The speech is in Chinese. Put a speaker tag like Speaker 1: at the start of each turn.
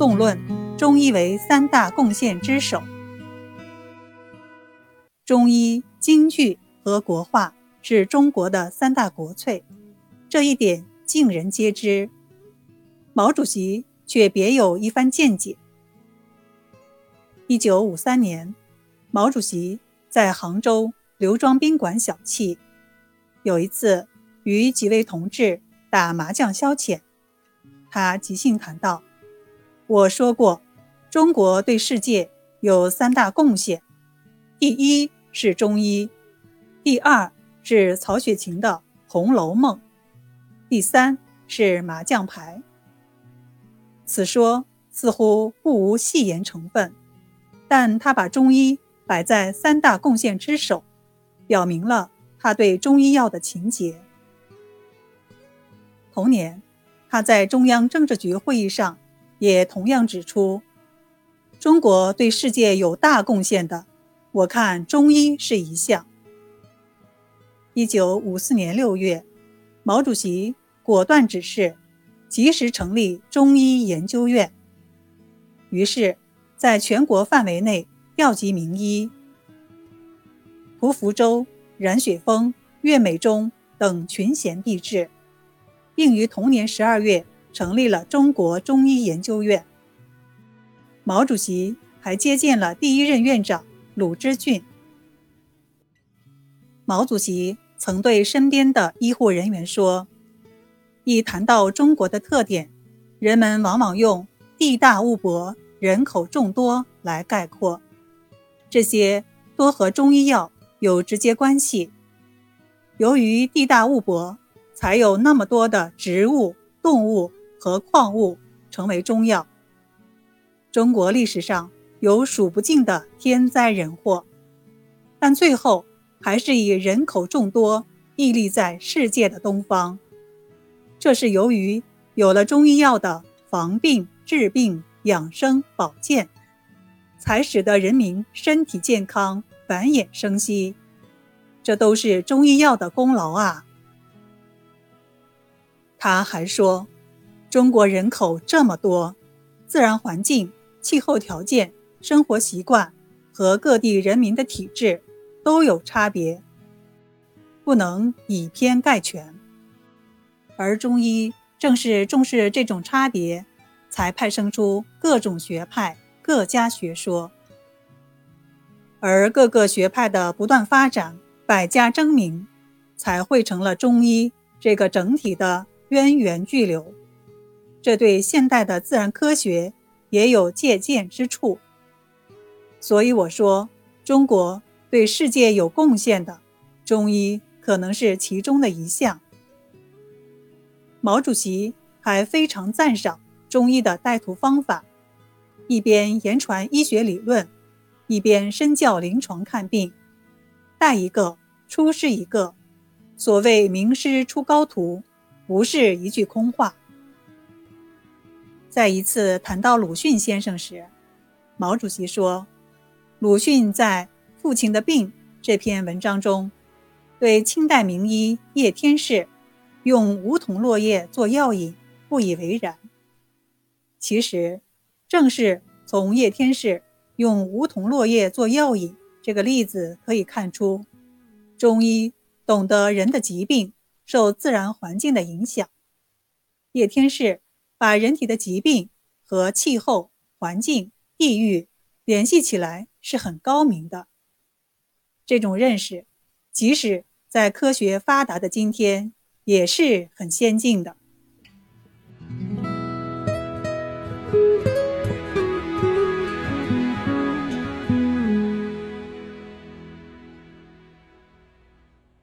Speaker 1: 纵论中医为三大贡献之首。中医、京剧和国画是中国的三大国粹，这一点尽人皆知。毛主席却别有一番见解。一九五三年，毛主席在杭州刘庄宾馆小憩，有一次与几位同志打麻将消遣，他即兴谈到：“我说过，中国对世界有三大贡献，第一是中医，第二是曹雪芹的《红楼梦》，第三是麻将牌。”此说似乎不无戏言成分。但他把中医摆在三大贡献之首，表明了他对中医药的情结。同年，他在中央政治局会议上也同样指出，中国对世界有大贡献的，我看中医是一项。一九五四年六月，毛主席果断指示，及时成立中医研究院。于是。在全国范围内调集名医，蒲福州、冉雪峰、岳美忠等群贤毕至，并于同年十二月成立了中国中医研究院。毛主席还接见了第一任院长鲁之俊。毛主席曾对身边的医护人员说：“一谈到中国的特点，人们往往用地大物博。”人口众多来概括，这些多和中医药有直接关系。由于地大物博，才有那么多的植物、动物和矿物成为中药。中国历史上有数不尽的天灾人祸，但最后还是以人口众多屹立在世界的东方。这是由于有了中医药的防病治病。养生保健，才使得人民身体健康、繁衍生息，这都是中医药的功劳啊！他还说，中国人口这么多，自然环境、气候条件、生活习惯和各地人民的体质都有差别，不能以偏概全，而中医正是重视这种差别。才派生出各种学派、各家学说，而各个学派的不断发展、百家争鸣，才汇成了中医这个整体的源源巨流。这对现代的自然科学也有借鉴之处。所以我说，中国对世界有贡献的中医，可能是其中的一项。毛主席还非常赞赏。中医的带徒方法，一边言传医学理论，一边身教临床看病，带一个出师一个。所谓名师出高徒，不是一句空话。在一次谈到鲁迅先生时，毛主席说：“鲁迅在《父亲的病》这篇文章中，对清代名医叶天士用梧桐落叶做药引不以为然。”其实，正是从叶天士用梧桐落叶做药引这个例子可以看出，中医懂得人的疾病受自然环境的影响。叶天士把人体的疾病和气候、环境、地域联系起来是很高明的。这种认识，即使在科学发达的今天，也是很先进的。